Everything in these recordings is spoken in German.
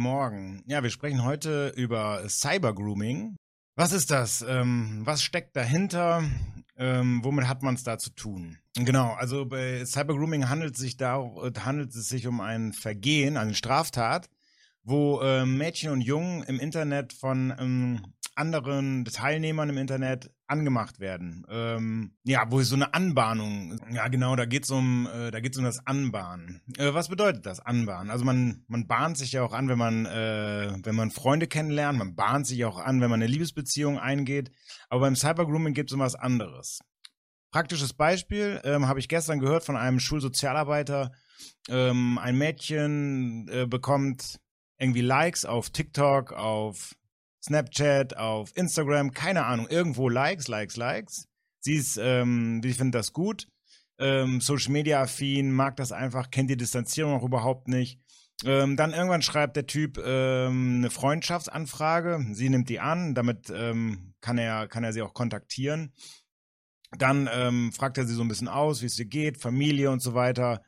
Morgen. Ja, wir sprechen heute über Cybergrooming. Was ist das? Ähm, was steckt dahinter? Ähm, womit hat man es da zu tun? Genau, also bei Cybergrooming handelt es sich da handelt es sich um ein Vergehen, eine Straftat, wo äh, Mädchen und Jungen im Internet von ähm, anderen Teilnehmern im Internet angemacht werden. Ähm, ja, wo ist so eine Anbahnung? Ja, genau, da geht's um, äh, da geht's um das Anbahnen. Äh, was bedeutet das Anbahnen? Also man, man bahnt sich ja auch an, wenn man, äh, wenn man Freunde kennenlernt. Man bahnt sich auch an, wenn man eine Liebesbeziehung eingeht. Aber beim Cybergrooming gibt's um was anderes. Praktisches Beispiel ähm, habe ich gestern gehört von einem Schulsozialarbeiter. Ähm, ein Mädchen äh, bekommt irgendwie Likes auf TikTok, auf Snapchat, auf Instagram, keine Ahnung, irgendwo Likes, Likes, Likes. Sie ist, ähm, sie findet das gut. Ähm, Social Media affin, mag das einfach, kennt die Distanzierung auch überhaupt nicht. Ähm, dann irgendwann schreibt der Typ ähm, eine Freundschaftsanfrage. Sie nimmt die an, damit ähm, kann er kann er sie auch kontaktieren. Dann ähm, fragt er sie so ein bisschen aus, wie es ihr geht, Familie und so weiter.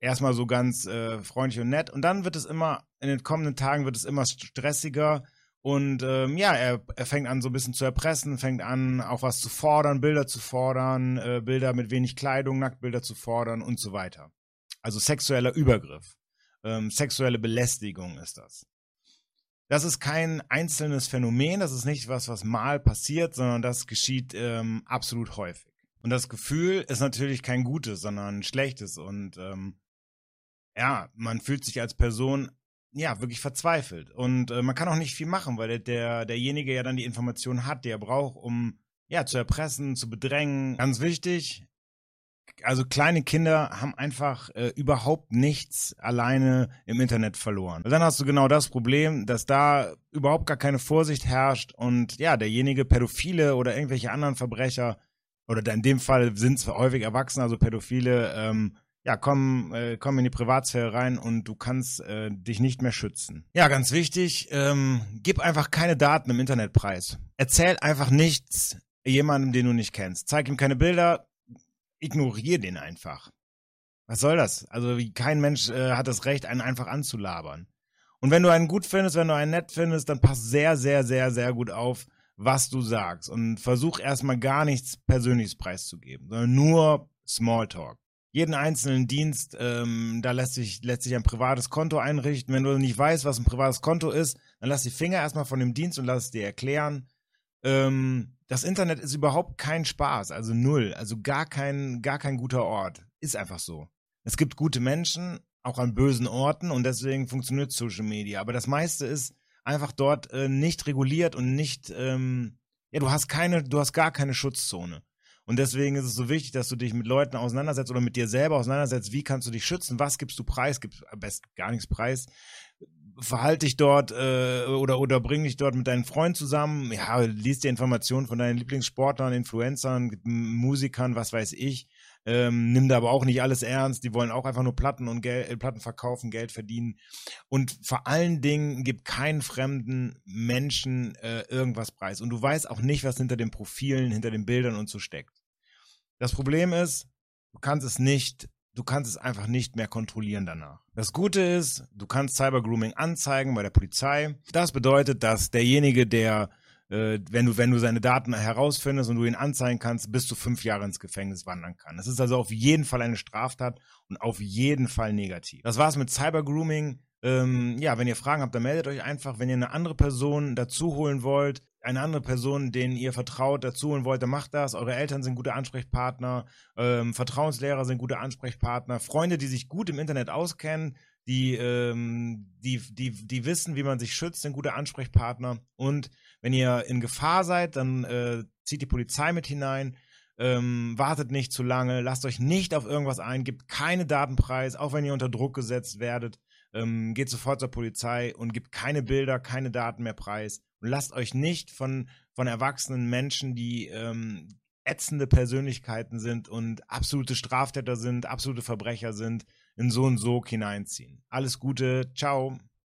Erstmal so ganz äh, freundlich und nett. Und dann wird es immer, in den kommenden Tagen wird es immer stressiger und ähm, ja, er, er fängt an so ein bisschen zu erpressen, fängt an auch was zu fordern, Bilder zu fordern, äh, Bilder mit wenig Kleidung, Nacktbilder zu fordern und so weiter. Also sexueller Übergriff, ähm, sexuelle Belästigung ist das. Das ist kein einzelnes Phänomen, das ist nicht was, was mal passiert, sondern das geschieht ähm, absolut häufig. Und das Gefühl ist natürlich kein gutes, sondern ein schlechtes. Und ähm, ja, man fühlt sich als Person ja, wirklich verzweifelt. Und äh, man kann auch nicht viel machen, weil der, der, derjenige ja dann die Informationen hat, die er braucht, um ja, zu erpressen, zu bedrängen. Ganz wichtig, also kleine Kinder haben einfach äh, überhaupt nichts alleine im Internet verloren. Und dann hast du genau das Problem, dass da überhaupt gar keine Vorsicht herrscht und ja, derjenige Pädophile oder irgendwelche anderen Verbrecher oder in dem Fall sind es häufig Erwachsene, also Pädophile, ähm, ja, komm, äh, komm in die Privatsphäre rein und du kannst äh, dich nicht mehr schützen. Ja, ganz wichtig, ähm, gib einfach keine Daten im Internet preis. Erzähl einfach nichts jemandem, den du nicht kennst. Zeig ihm keine Bilder, ignoriere den einfach. Was soll das? Also kein Mensch äh, hat das Recht, einen einfach anzulabern. Und wenn du einen gut findest, wenn du einen nett findest, dann pass sehr, sehr, sehr, sehr gut auf, was du sagst. Und versuch erstmal gar nichts Persönliches preiszugeben, sondern nur Smalltalk jeden einzelnen Dienst, ähm, da lässt sich, lässt sich ein privates Konto einrichten. Wenn du nicht weißt, was ein privates Konto ist, dann lass die Finger erstmal von dem Dienst und lass es dir erklären. Ähm, das Internet ist überhaupt kein Spaß, also null, also gar kein, gar kein guter Ort. Ist einfach so. Es gibt gute Menschen, auch an bösen Orten und deswegen funktioniert Social Media. Aber das meiste ist einfach dort äh, nicht reguliert und nicht, ähm, ja, du hast keine, du hast gar keine Schutzzone. Und deswegen ist es so wichtig, dass du dich mit Leuten auseinandersetzt oder mit dir selber auseinandersetzt. Wie kannst du dich schützen? Was gibst du preis? Gibst am besten gar nichts preis. Verhalte dich dort äh, oder, oder bring dich dort mit deinen Freunden zusammen. Ja, liest dir Informationen von deinen Lieblingssportlern, Influencern, Musikern, was weiß ich. Ähm, nimm da aber auch nicht alles ernst. Die wollen auch einfach nur Platten und Geld, äh, Platten verkaufen, Geld verdienen. Und vor allen Dingen gib keinen fremden Menschen äh, irgendwas preis. Und du weißt auch nicht, was hinter den Profilen, hinter den Bildern und so steckt. Das Problem ist, du kannst es nicht, du kannst es einfach nicht mehr kontrollieren danach. Das Gute ist, du kannst Cybergrooming anzeigen bei der Polizei. Das bedeutet, dass derjenige, der äh, wenn du, wenn du seine Daten herausfindest und du ihn anzeigen kannst, bis zu fünf Jahre ins Gefängnis wandern kann. Das ist also auf jeden Fall eine Straftat und auf jeden Fall negativ. Das war's mit Cybergrooming. Ähm, ja, wenn ihr Fragen habt, dann meldet euch einfach. Wenn ihr eine andere Person dazu holen wollt, eine andere Person, denen ihr vertraut, dazu holen wollt, dann macht das. Eure Eltern sind gute Ansprechpartner, ähm, Vertrauenslehrer sind gute Ansprechpartner, Freunde, die sich gut im Internet auskennen, die, ähm, die, die, die wissen, wie man sich schützt, sind gute Ansprechpartner. Und wenn ihr in Gefahr seid, dann äh, zieht die Polizei mit hinein. Ähm, wartet nicht zu lange, lasst euch nicht auf irgendwas ein, gebt keine Datenpreis, auch wenn ihr unter Druck gesetzt werdet. Ähm, geht sofort zur Polizei und gibt keine Bilder, keine Daten mehr preis. Und lasst euch nicht von, von erwachsenen Menschen, die ähm, ätzende Persönlichkeiten sind und absolute Straftäter sind, absolute Verbrecher sind, in so und so hineinziehen. Alles Gute, ciao.